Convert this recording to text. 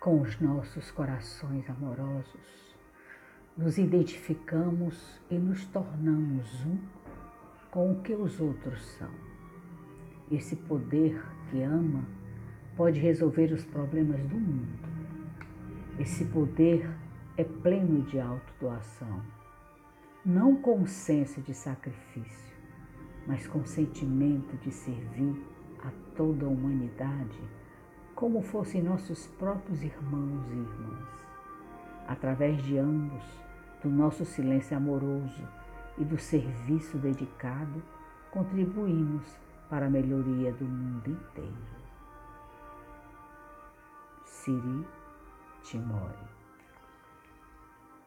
com os nossos corações amorosos, nos identificamos e nos tornamos um com o que os outros são. Esse poder que ama pode resolver os problemas do mundo. Esse poder é pleno de autodoação, não com senso de sacrifício, mas com sentimento de servir a toda a humanidade como fossem nossos próprios irmãos e irmãs. Através de ambos, do nosso silêncio amoroso e do serviço dedicado, contribuímos para a melhoria do mundo inteiro. Siri Timori